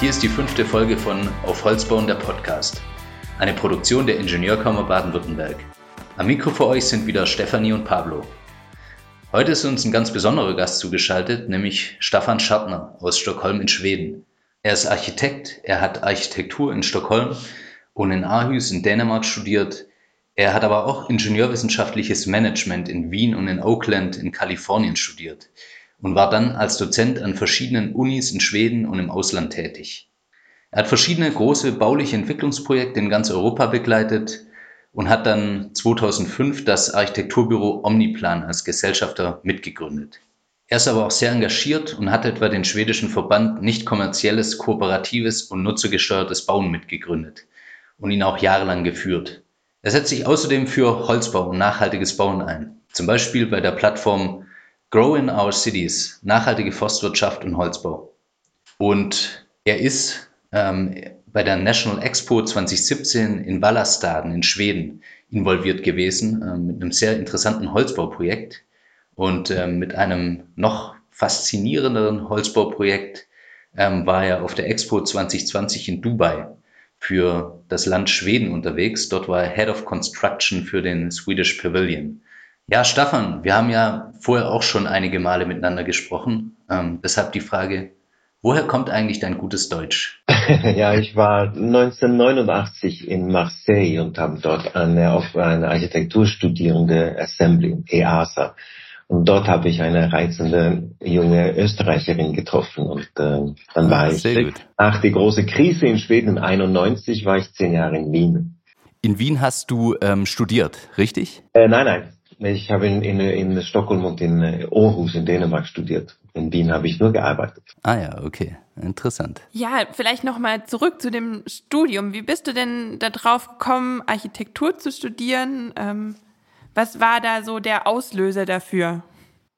Hier ist die fünfte Folge von Auf Holz bauen der Podcast, eine Produktion der Ingenieurkammer Baden-Württemberg. Am Mikro für euch sind wieder Stefanie und Pablo. Heute ist uns ein ganz besonderer Gast zugeschaltet, nämlich Staffan Schartner aus Stockholm in Schweden. Er ist Architekt, er hat Architektur in Stockholm und in Aarhus in Dänemark studiert. Er hat aber auch Ingenieurwissenschaftliches Management in Wien und in Oakland in Kalifornien studiert und war dann als Dozent an verschiedenen Unis in Schweden und im Ausland tätig. Er hat verschiedene große bauliche Entwicklungsprojekte in ganz Europa begleitet und hat dann 2005 das Architekturbüro Omniplan als Gesellschafter mitgegründet. Er ist aber auch sehr engagiert und hat etwa den schwedischen Verband nicht kommerzielles, kooperatives und nutzergesteuertes Bauen mitgegründet und ihn auch jahrelang geführt. Er setzt sich außerdem für Holzbau und nachhaltiges Bauen ein, zum Beispiel bei der Plattform Grow in Our Cities, nachhaltige Forstwirtschaft und Holzbau. Und er ist ähm, bei der National Expo 2017 in Vallastaden in Schweden involviert gewesen äh, mit einem sehr interessanten Holzbauprojekt und äh, mit einem noch faszinierenderen Holzbauprojekt ähm, war er auf der Expo 2020 in Dubai für das Land Schweden unterwegs. Dort war er Head of Construction für den Swedish Pavilion. Ja, Staffan, wir haben ja vorher auch schon einige Male miteinander gesprochen. Ähm, deshalb die Frage, Woher kommt eigentlich dein gutes Deutsch? ja, ich war 1989 in Marseille und habe dort eine, auf eine Architekturstudierende Assembly, EASA. Und dort habe ich eine reizende junge Österreicherin getroffen. Und äh, dann war ah, ich, nach der großen Krise in Schweden 91, war ich zehn Jahre in Wien. In Wien hast du ähm, studiert, richtig? Äh, nein, nein. Ich habe in, in, in Stockholm und in äh, Aarhus in Dänemark studiert. In Wien habe ich nur gearbeitet. Ah ja, okay. Interessant. Ja, vielleicht nochmal zurück zu dem Studium. Wie bist du denn darauf gekommen, Architektur zu studieren? Ähm, was war da so der Auslöser dafür?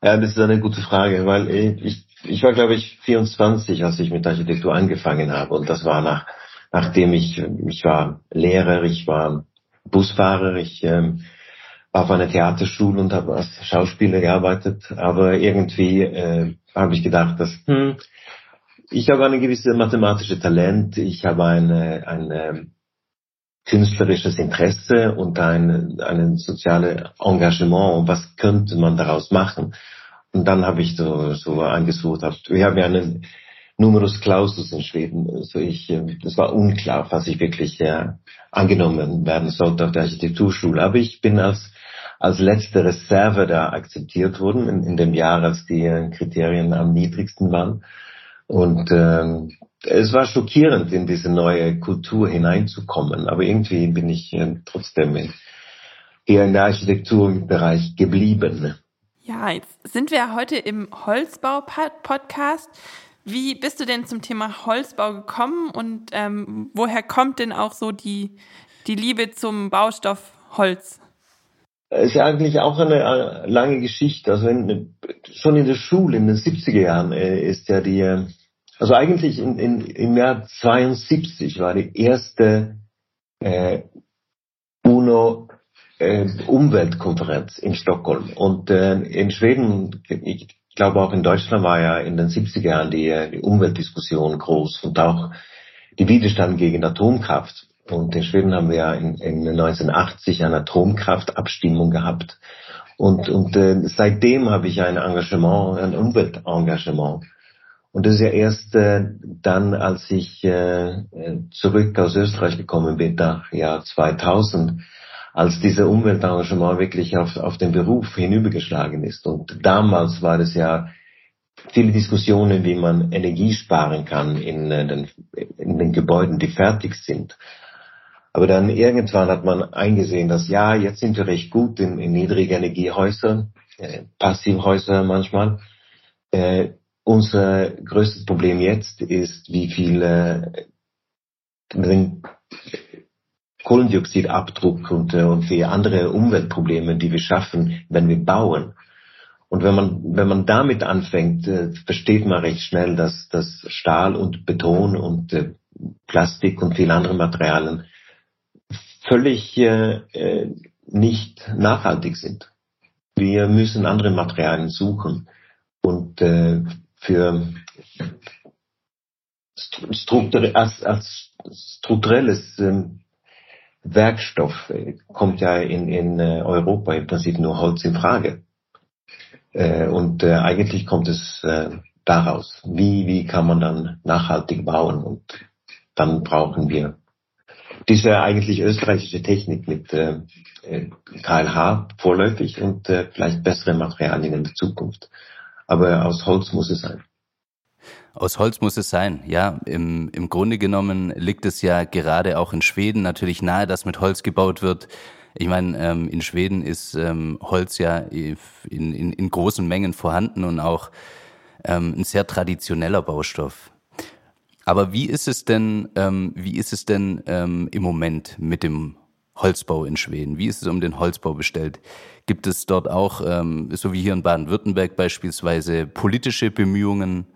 Ja, das ist eine gute Frage, weil ich, ich war, glaube ich, 24, als ich mit Architektur angefangen habe. Und das war nach, nachdem ich, ich war Lehrer, ich war Busfahrer, ich ähm, auf einer Theaterschule und habe als Schauspieler gearbeitet, aber irgendwie äh, habe ich gedacht, dass hm, ich habe eine gewisse mathematische Talent, ich habe eine, ein künstlerisches Interesse und ein, ein soziales Engagement. Was könnte man daraus machen? Und dann habe ich so, so angesucht, wir haben ja einen Numerus Clausus in Schweden, also ich, äh, das war unklar, was ich wirklich äh, angenommen werden sollte auf der Architekturschule, aber ich bin als als letzte Reserve da akzeptiert wurden, in, in dem Jahr, als die Kriterien am niedrigsten waren. Und ähm, es war schockierend, in diese neue Kultur hineinzukommen. Aber irgendwie bin ich äh, trotzdem in, eher in der Architekturbereich geblieben. Ja, jetzt sind wir heute im Holzbau-Podcast. Wie bist du denn zum Thema Holzbau gekommen und ähm, woher kommt denn auch so die, die Liebe zum Baustoff Holz? Ist ja eigentlich auch eine äh, lange Geschichte. Also in, schon in der Schule in den 70er Jahren äh, ist ja die, äh, also eigentlich in, in, im Jahr 72 war die erste äh, UNO äh, Umweltkonferenz in Stockholm. Und äh, in Schweden, ich glaube auch in Deutschland war ja in den 70er Jahren die, die Umweltdiskussion groß und auch die Widerstand gegen Atomkraft. Und in Schweden haben wir ja in, in 1980 eine Atomkraftabstimmung gehabt. Und, und äh, seitdem habe ich ein Engagement, ein Umweltengagement. Und das ist ja erst äh, dann, als ich äh, zurück aus Österreich gekommen bin, nach Jahr 2000, als dieser Umweltengagement wirklich auf, auf den Beruf hinübergeschlagen ist. Und damals war es ja viele Diskussionen, wie man Energie sparen kann in, äh, den, in den Gebäuden, die fertig sind. Aber dann irgendwann hat man eingesehen, dass ja, jetzt sind wir recht gut in, in Niedrigenergiehäusern, äh, Passivhäuser manchmal. Äh, unser größtes Problem jetzt ist, wie viel äh, Kohlendioxidabdruck und, äh, und wie andere Umweltprobleme, die wir schaffen, wenn wir bauen. Und wenn man, wenn man damit anfängt, äh, versteht man recht schnell, dass, dass Stahl und Beton und äh, Plastik und viele andere Materialien völlig äh, äh, nicht nachhaltig sind. Wir müssen andere Materialien suchen und äh, für strukturell, als, als strukturelles ähm, Werkstoff äh, kommt ja in, in äh, Europa im Prinzip nur Holz in Frage. Äh, und äh, eigentlich kommt es äh, daraus. Wie, wie kann man dann nachhaltig bauen? Und dann brauchen wir diese eigentlich österreichische Technik mit äh, KLH vorläufig und äh, vielleicht bessere Materialien in der Zukunft. Aber aus Holz muss es sein. Aus Holz muss es sein, ja. Im, Im Grunde genommen liegt es ja gerade auch in Schweden natürlich nahe, dass mit Holz gebaut wird. Ich meine, ähm, in Schweden ist ähm, Holz ja in, in, in großen Mengen vorhanden und auch ähm, ein sehr traditioneller Baustoff. Aber wie ist es denn, ähm, wie ist es denn ähm, im Moment mit dem Holzbau in Schweden? Wie ist es um den Holzbau bestellt? Gibt es dort auch, ähm, so wie hier in Baden-Württemberg beispielsweise, politische Bemühungen,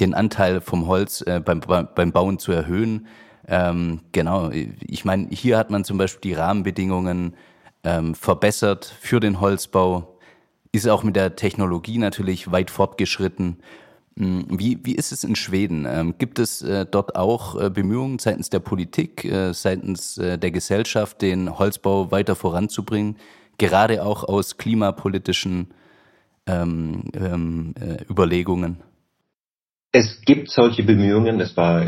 den Anteil vom Holz äh, beim, beim Bauen zu erhöhen? Ähm, genau, ich meine, hier hat man zum Beispiel die Rahmenbedingungen ähm, verbessert für den Holzbau, ist auch mit der Technologie natürlich weit fortgeschritten. Hm, wie, wie ist es in Schweden? Ähm, gibt es äh, dort auch äh, Bemühungen seitens der Politik, äh, seitens der Gesellschaft, den Holzbau weiter voranzubringen, gerade auch aus klimapolitischen ähm, ähm, äh, Überlegungen? Es gibt solche Bemühungen. Es war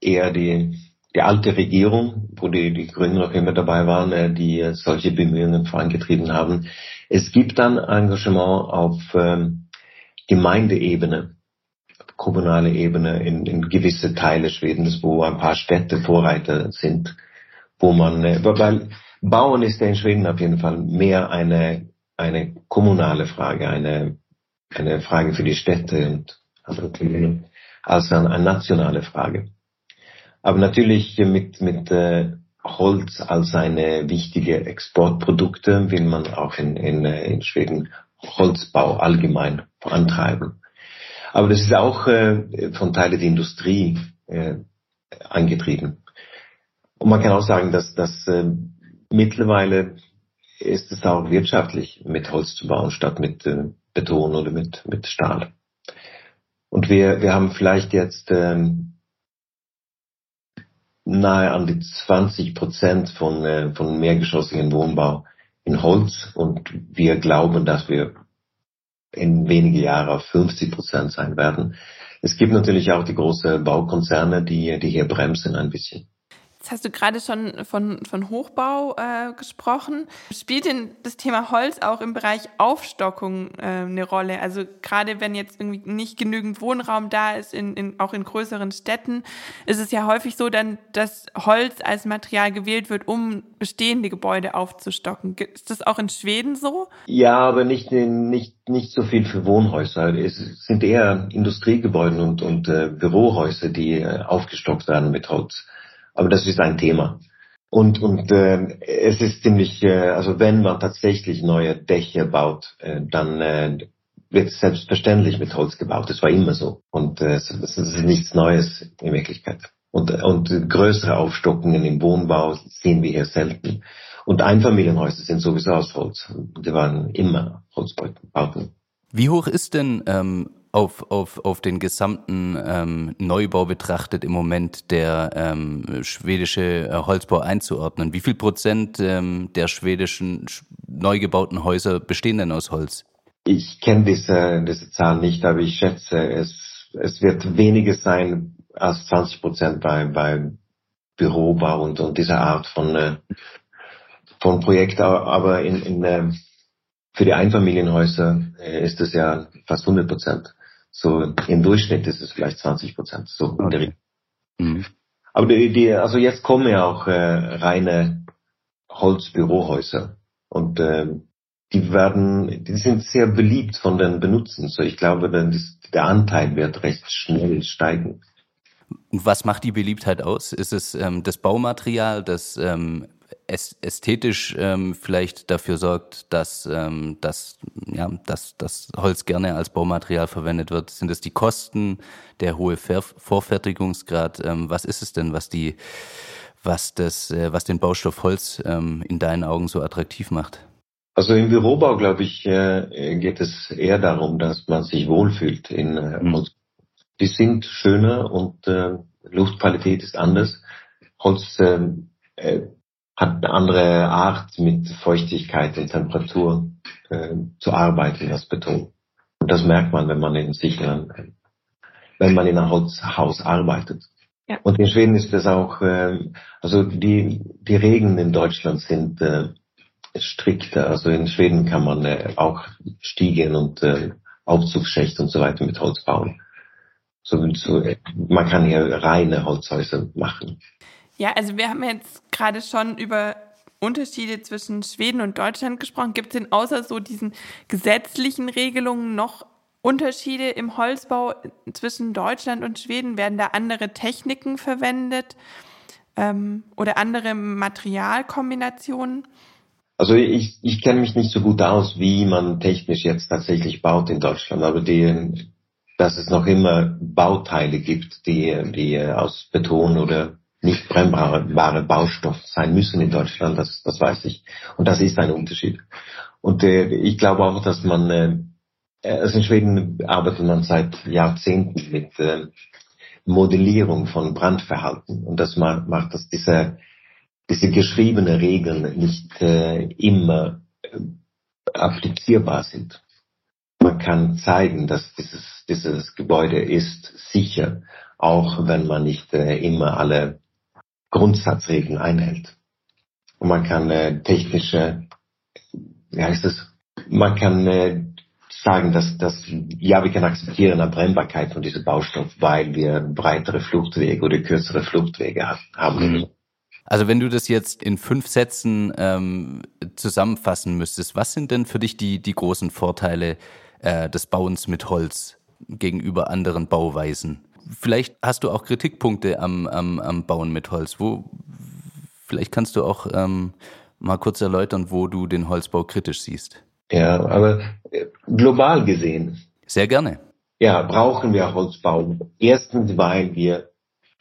eher die, die alte Regierung, wo die, die Grünen noch immer dabei waren, die solche Bemühungen vorangetrieben haben. Es gibt dann Engagement auf ähm, Gemeindeebene, kommunale Ebene in, in gewisse Teile Schwedens, wo ein paar Städte Vorreiter sind, wo man, äh, weil Bauen ist ja in Schweden auf jeden Fall mehr eine, eine kommunale Frage, eine, eine Frage für die Städte und Kommunen als eine, eine nationale Frage. Aber natürlich mit, mit äh, Holz als eine wichtige Exportprodukte will man auch in, in, äh, in Schweden Holzbau allgemein vorantreiben. Aber das ist auch äh, von Teilen der Industrie äh, angetrieben. Und man kann auch sagen, dass, dass äh, mittlerweile ist es auch wirtschaftlich, mit Holz zu bauen, statt mit äh, Beton oder mit, mit Stahl. Und wir, wir haben vielleicht jetzt ähm, nahe an die 20 Prozent von, äh, von mehrgeschossigen Wohnbau in Holz und wir glauben, dass wir in wenige Jahre auf 50 Prozent sein werden. Es gibt natürlich auch die großen Baukonzerne, die, die hier bremsen ein bisschen. Jetzt hast du gerade schon von, von Hochbau äh, gesprochen. Spielt denn das Thema Holz auch im Bereich Aufstockung äh, eine Rolle? Also gerade wenn jetzt irgendwie nicht genügend Wohnraum da ist, in, in, auch in größeren Städten, ist es ja häufig so, dann, dass Holz als Material gewählt wird, um bestehende Gebäude aufzustocken. Ist das auch in Schweden so? Ja, aber nicht, nicht, nicht so viel für Wohnhäuser. Es sind eher Industriegebäude und, und äh, Bürohäuser, die äh, aufgestockt werden mit Holz. Aber das ist ein Thema. Und, und äh, es ist ziemlich, äh, also wenn man tatsächlich neue Dächer baut, äh, dann äh, wird es selbstverständlich mit Holz gebaut. Das war immer so. Und äh, es, es ist nichts Neues in Wirklichkeit. Und, und größere Aufstockungen im Wohnbau sehen wir hier selten. Und Einfamilienhäuser sind sowieso aus Holz. Die waren immer Holzbauten. Wie hoch ist denn ähm, auf, auf, auf den gesamten ähm, Neubau betrachtet im Moment der ähm, schwedische äh, Holzbau einzuordnen? Wie viel Prozent ähm, der schwedischen neu gebauten Häuser bestehen denn aus Holz? Ich kenne diese, diese Zahl nicht, aber ich schätze, es, es wird weniger sein als 20 Prozent bei, bei Bürobau und, und dieser Art von, äh, von Projekt. Aber in, in, äh, für die Einfamilienhäuser äh, ist es ja fast 100 Prozent. So im Durchschnitt ist es vielleicht 20 Prozent. So okay. mhm. Aber die, die, also jetzt kommen ja auch äh, reine Holzbürohäuser und äh, die werden, die sind sehr beliebt von den Benutzern. So ich glaube, dann ist, der Anteil wird recht schnell steigen. Was macht die Beliebtheit aus? Ist es ähm, das Baumaterial, das ähm, ästhetisch ähm, vielleicht dafür sorgt, dass, ähm, dass, ja, dass dass Holz gerne als Baumaterial verwendet wird? Sind es die Kosten, der hohe Ver Vorfertigungsgrad? Ähm, was ist es denn, was die, was das, äh, was den Baustoff Holz ähm, in deinen Augen so attraktiv macht? Also im Bürobau, glaube ich, äh, geht es eher darum, dass man sich wohlfühlt in äh, mhm. Die sind schöner und äh, Luftqualität ist anders. Holz äh, äh, hat eine andere Art, mit Feuchtigkeit und Temperatur äh, zu arbeiten als Beton. Und das merkt man, wenn man in sicheren, wenn man in einem Holzhaus arbeitet. Ja. Und in Schweden ist es auch, äh, also die, die Regeln in Deutschland sind äh, strikter. Also in Schweden kann man äh, auch Stiegen und äh, Aufzugsschächte und so weiter mit Holz bauen. So, so, man kann hier reine Holzhäuser machen. Ja, also wir haben jetzt gerade schon über Unterschiede zwischen Schweden und Deutschland gesprochen. Gibt es denn außer so diesen gesetzlichen Regelungen noch Unterschiede im Holzbau zwischen Deutschland und Schweden? Werden da andere Techniken verwendet ähm, oder andere Materialkombinationen? Also ich, ich kenne mich nicht so gut aus, wie man technisch jetzt tatsächlich baut in Deutschland, aber die, dass es noch immer Bauteile gibt, die, die aus Beton oder nicht brennbare Baustoff sein müssen in Deutschland, das, das weiß ich. Und das ist ein Unterschied. Und äh, ich glaube auch, dass man, äh, also in Schweden arbeitet man seit Jahrzehnten mit äh, Modellierung von Brandverhalten. Und das macht, macht dass diese diese geschriebene Regeln nicht äh, immer äh, applizierbar sind. Man kann zeigen, dass dieses, dieses Gebäude ist sicher, auch wenn man nicht äh, immer alle Grundsatzregeln einhält. Und man kann äh, technische, wie heißt es, man kann äh, sagen, dass, dass ja, wir können akzeptieren eine Brennbarkeit von diesem Baustoff, weil wir breitere Fluchtwege oder kürzere Fluchtwege haben. Mhm. Also wenn du das jetzt in fünf Sätzen ähm, zusammenfassen müsstest, was sind denn für dich die, die großen Vorteile äh, des Bauens mit Holz gegenüber anderen Bauweisen? Vielleicht hast du auch Kritikpunkte am, am, am Bauen mit Holz. Wo, vielleicht kannst du auch ähm, mal kurz erläutern, wo du den Holzbau kritisch siehst. Ja, aber äh, global gesehen. Sehr gerne. Ja, brauchen wir Holzbau. Erstens, weil wir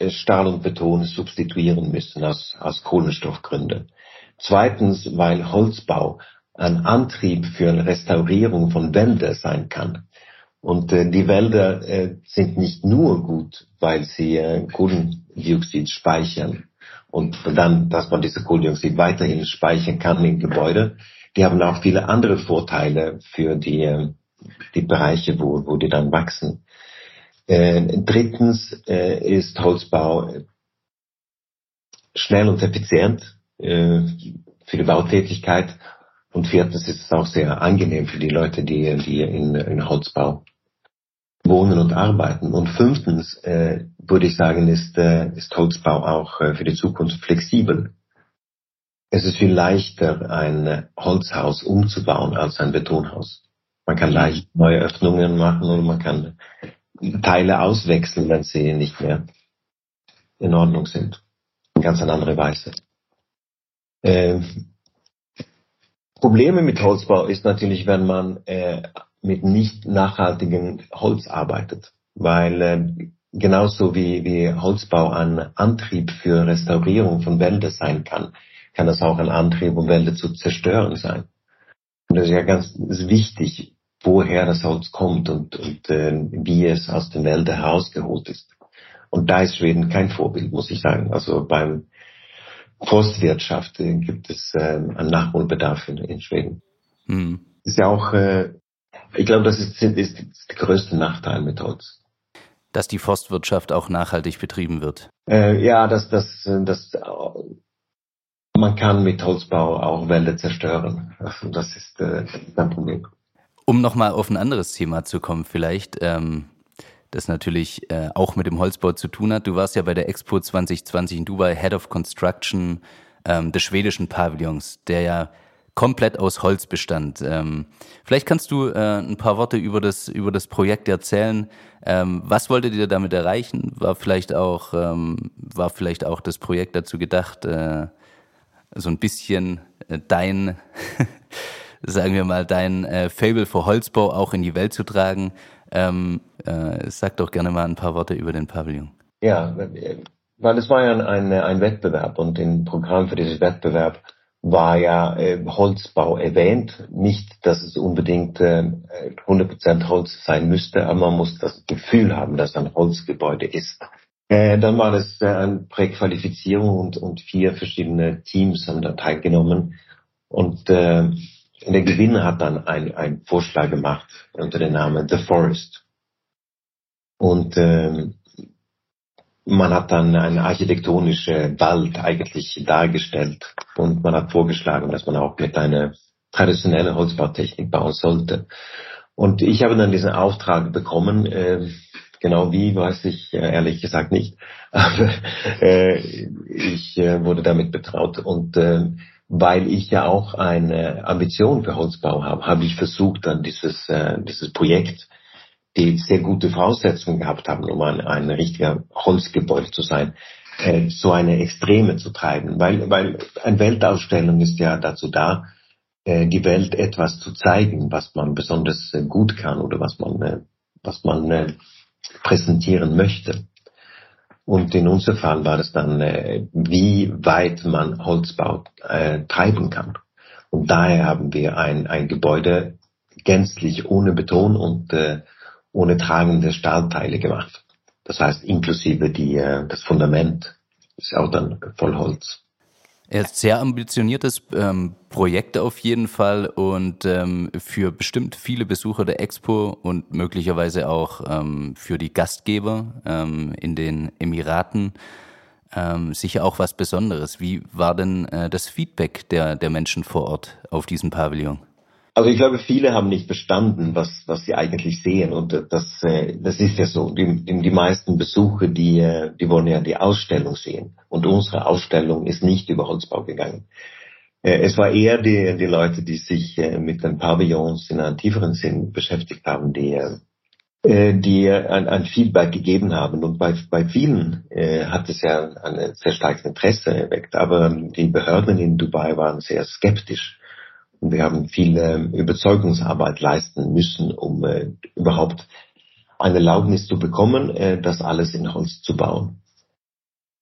Stahl und Beton substituieren müssen aus, aus Kohlenstoffgründen. Zweitens, weil Holzbau ein Antrieb für eine Restaurierung von Wäldern sein kann. Und äh, die Wälder äh, sind nicht nur gut, weil sie äh, Kohlendioxid speichern und dann, dass man diese Kohlendioxid weiterhin speichern kann im Gebäude. Die haben auch viele andere Vorteile für die, äh, die Bereiche, wo, wo die dann wachsen. Äh, drittens äh, ist Holzbau schnell und effizient äh, für die Bautätigkeit. Und viertens ist es auch sehr angenehm für die Leute, die, die in, in Holzbau wohnen und arbeiten. Und fünftens äh, würde ich sagen, ist, äh, ist Holzbau auch äh, für die Zukunft flexibel. Es ist viel leichter, ein Holzhaus umzubauen als ein Betonhaus. Man kann leicht neue Öffnungen machen und man kann Teile auswechseln, wenn sie nicht mehr in Ordnung sind. In ganz eine andere Weise. Ähm, Probleme mit Holzbau ist natürlich, wenn man äh, mit nicht nachhaltigem Holz arbeitet, weil äh, genauso wie, wie Holzbau ein Antrieb für Restaurierung von Wäldern sein kann, kann das auch ein Antrieb, um Wälder zu zerstören sein. Und das ist ja ganz wichtig, woher das Holz kommt und, und äh, wie es aus den Wäldern herausgeholt ist. Und da ist Schweden kein Vorbild, muss ich sagen. Also beim Forstwirtschaft äh, gibt es äh, einen Nachholbedarf in, in Schweden. Mhm. Ist ja auch, äh, ich glaube, das ist, ist, der größte Nachteil mit Holz. Dass die Forstwirtschaft auch nachhaltig betrieben wird. Äh, ja, dass das, das, man kann mit Holzbau auch Wälder zerstören. Also das ist äh, ein Problem. Um nochmal auf ein anderes Thema zu kommen, vielleicht, ähm, das natürlich äh, auch mit dem Holzbau zu tun hat. Du warst ja bei der Expo 2020 in Dubai Head of Construction ähm, des schwedischen Pavillons, der ja komplett aus Holz bestand. Ähm, vielleicht kannst du äh, ein paar Worte über das, über das Projekt erzählen. Ähm, was wolltet ihr damit erreichen? War vielleicht auch, ähm, war vielleicht auch das Projekt dazu gedacht, äh, so ein bisschen äh, dein sagen wir mal, dein äh, Fable für Holzbau auch in die Welt zu tragen. Ähm, äh, sag doch gerne mal ein paar Worte über den Pavillon. Ja, weil es war ja ein, ein Wettbewerb und im Programm für diesen Wettbewerb war ja äh, Holzbau erwähnt. Nicht, dass es unbedingt äh, 100% Holz sein müsste, aber man muss das Gefühl haben, dass ein Holzgebäude ist. Äh, dann war das äh, eine Präqualifizierung und, und vier verschiedene Teams haben da teilgenommen. Und äh, der Gewinner hat dann einen Vorschlag gemacht unter dem Namen The Forest. Und äh, man hat dann einen architektonischen Wald eigentlich dargestellt und man hat vorgeschlagen, dass man auch mit einer traditionellen Holzbautechnik bauen sollte. Und ich habe dann diesen Auftrag bekommen, äh, Genau wie, weiß ich äh, ehrlich gesagt nicht. Aber äh, ich äh, wurde damit betraut. Und äh, weil ich ja auch eine Ambition für Holzbau habe, habe ich versucht, dann dieses, dieses Projekt, die sehr gute Voraussetzungen gehabt haben, um ein, ein richtiger Holzgebäude zu sein, äh, so eine Extreme zu treiben. Weil, weil eine Weltausstellung ist ja dazu da, äh, die Welt etwas zu zeigen, was man besonders äh, gut kann oder was man, äh, was man äh, präsentieren möchte. Und in unserem Fall war es dann, äh, wie weit man Holzbau äh, treiben kann. Und daher haben wir ein, ein Gebäude gänzlich ohne Beton und äh, ohne tragende Stahlteile gemacht. Das heißt, inklusive die, äh, das Fundament ist auch dann voll Holz. Er ist sehr ambitioniertes ähm, Projekt auf jeden Fall und ähm, für bestimmt viele Besucher der Expo und möglicherweise auch ähm, für die Gastgeber ähm, in den Emiraten ähm, sicher auch was Besonderes. Wie war denn äh, das Feedback der, der Menschen vor Ort auf diesem Pavillon? Also ich glaube, viele haben nicht verstanden, was, was sie eigentlich sehen. Und das, äh, das ist ja so. Die, die meisten Besucher, die, äh, die wollen ja die Ausstellung sehen. Und unsere Ausstellung ist nicht über Holzbau gegangen. Äh, es war eher die, die Leute, die sich mit den Pavillons in einem tieferen Sinn beschäftigt haben, die, die ein, ein Feedback gegeben haben. Und bei, bei vielen hat es ja ein sehr starkes Interesse erweckt. Aber die Behörden in Dubai waren sehr skeptisch und wir haben viel äh, Überzeugungsarbeit leisten müssen, um äh, überhaupt eine Erlaubnis zu bekommen, äh, das alles in Holz zu bauen.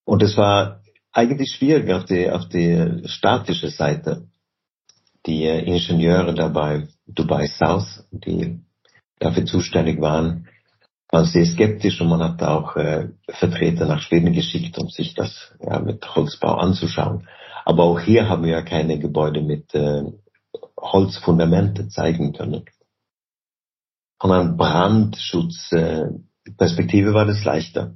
Und es war eigentlich schwierig auf die, auf die statische Seite. Die äh, Ingenieure dabei, Dubai South, die dafür zuständig waren, waren sehr skeptisch und man hat auch äh, Vertreter nach Schweden geschickt, um sich das ja, mit Holzbau anzuschauen. Aber auch hier haben wir ja keine Gebäude mit äh, Holzfundamente zeigen können. Von einer Brandschutzperspektive war das leichter.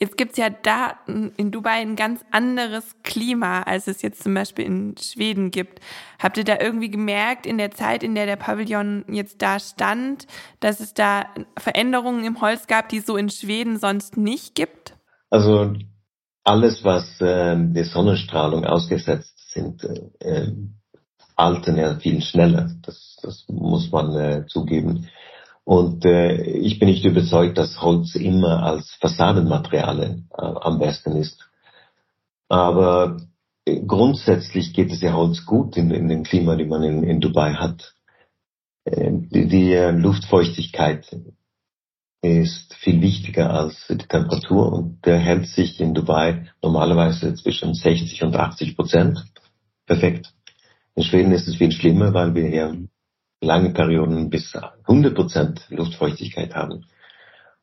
Jetzt gibt's ja da in Dubai ein ganz anderes Klima, als es jetzt zum Beispiel in Schweden gibt. Habt ihr da irgendwie gemerkt, in der Zeit, in der der Pavillon jetzt da stand, dass es da Veränderungen im Holz gab, die es so in Schweden sonst nicht gibt? Also alles, was äh, der Sonnenstrahlung ausgesetzt sind, äh, altern ja viel schneller. Das, das muss man äh, zugeben. Und äh, ich bin nicht überzeugt, dass Holz immer als Fassadenmaterial äh, am besten ist. Aber äh, grundsätzlich geht es ja Holz gut in, in dem Klima, die man in, in Dubai hat. Äh, die, die äh, Luftfeuchtigkeit ist viel wichtiger als die Temperatur und der hält sich in Dubai normalerweise zwischen 60 und 80 Prozent. Perfekt. In Schweden ist es viel schlimmer, weil wir hier lange Perioden bis 100 Prozent Luftfeuchtigkeit haben.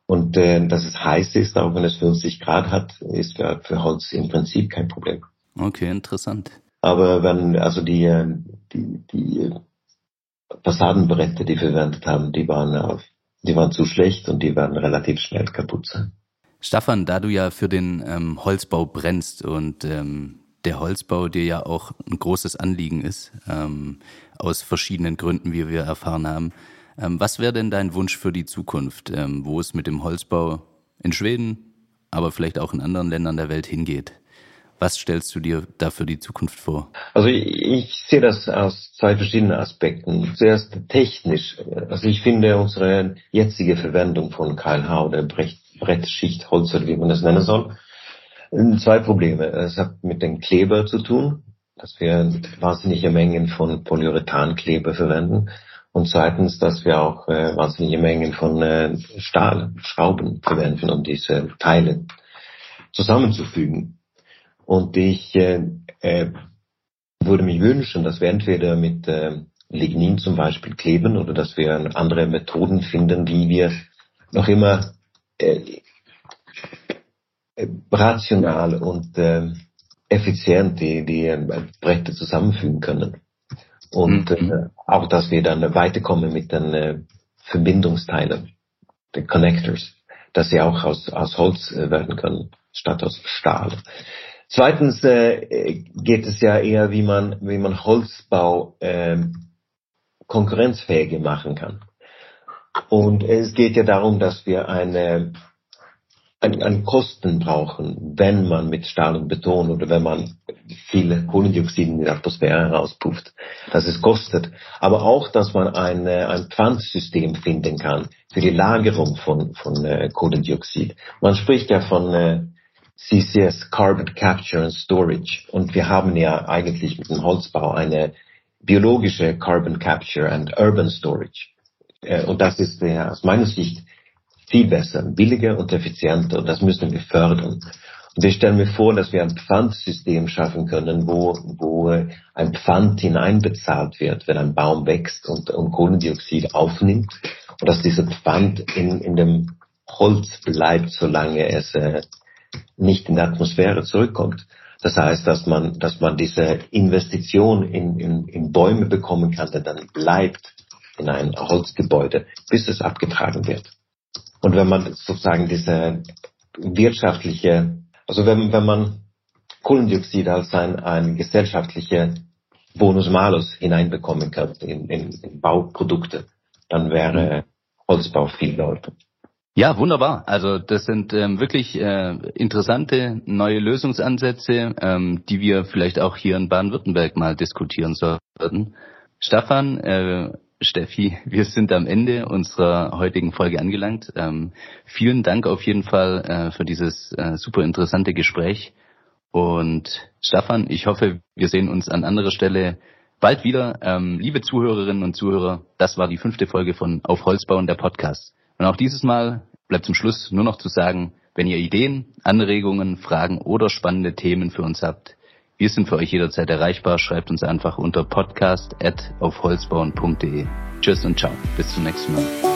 Und äh, dass es heiß ist, auch wenn es 50 Grad hat, ist für, für Holz im Prinzip kein Problem. Okay, interessant. Aber wenn also die, äh, die, die Fassadenbretter, die verwendet haben, die waren, die waren zu schlecht und die werden relativ schnell kaputt sein. Staffan, da du ja für den ähm, Holzbau brennst und ähm, der Holzbau dir ja auch ein großes Anliegen ist, ähm, aus verschiedenen Gründen, wie wir erfahren haben. Ähm, was wäre denn dein Wunsch für die Zukunft, ähm, wo es mit dem Holzbau in Schweden, aber vielleicht auch in anderen Ländern der Welt hingeht? Was stellst du dir da für die Zukunft vor? Also ich, ich sehe das aus zwei verschiedenen Aspekten. Zuerst technisch. Also ich finde unsere jetzige Verwendung von KLH oder Brettschicht Holz oder wie man das nennen soll, Zwei Probleme. Es hat mit dem Kleber zu tun, dass wir wahnsinnige Mengen von Polyurethankleber verwenden. Und zweitens, dass wir auch äh, wahnsinnige Mengen von äh, Stahl, verwenden, um diese Teile zusammenzufügen. Und ich äh, äh, würde mich wünschen, dass wir entweder mit äh, Lignin zum Beispiel kleben oder dass wir andere Methoden finden, wie wir noch immer äh, rational und äh, effizient die, die äh, Bretter zusammenfügen können. Und mhm. äh, auch, dass wir dann weiterkommen mit den äh, Verbindungsteilen, den Connectors, dass sie auch aus, aus Holz äh, werden können, statt aus Stahl. Zweitens äh, geht es ja eher, wie man, wie man Holzbau äh, konkurrenzfähiger machen kann. Und es geht ja darum, dass wir eine an, an Kosten brauchen, wenn man mit Stahl und Beton oder wenn man viele Kohlendioxid in die Atmosphäre herauspufft, dass es kostet. Aber auch, dass man ein, ein Pfandsystem finden kann für die Lagerung von, von äh, Kohlendioxid. Man spricht ja von äh, CCS, Carbon Capture and Storage. Und wir haben ja eigentlich mit dem Holzbau eine biologische Carbon Capture and Urban Storage. Äh, und das ist aus meiner Sicht viel besser, billiger und effizienter. Und das müssen wir fördern. Und ich stelle mir vor, dass wir ein Pfandsystem schaffen können, wo, wo ein Pfand hineinbezahlt wird, wenn ein Baum wächst und, und Kohlendioxid aufnimmt. Und dass dieser Pfand in, in dem Holz bleibt, solange es äh, nicht in die Atmosphäre zurückkommt. Das heißt, dass man, dass man diese Investition in, in, in Bäume bekommen kann, der dann bleibt in ein Holzgebäude, bis es abgetragen wird. Und wenn man sozusagen diese wirtschaftliche, also wenn, wenn man Kohlendioxid als ein, ein gesellschaftlicher Bonus-Malus hineinbekommen kann in, in, in Bauprodukte, dann wäre Holzbau viel läufer. Ja, wunderbar. Also das sind ähm, wirklich äh, interessante neue Lösungsansätze, ähm, die wir vielleicht auch hier in Baden-Württemberg mal diskutieren sollten. Stefan, äh, Steffi, wir sind am Ende unserer heutigen Folge angelangt. Ähm, vielen Dank auf jeden Fall äh, für dieses äh, super interessante Gespräch. Und Stefan, ich hoffe, wir sehen uns an anderer Stelle bald wieder. Ähm, liebe Zuhörerinnen und Zuhörer, das war die fünfte Folge von Auf Holz bauen, der Podcast. Und auch dieses Mal bleibt zum Schluss nur noch zu sagen, wenn ihr Ideen, Anregungen, Fragen oder spannende Themen für uns habt, wir sind für euch jederzeit erreichbar. Schreibt uns einfach unter podcast.aufholzbauen.de. Tschüss und ciao. Bis zum nächsten Mal.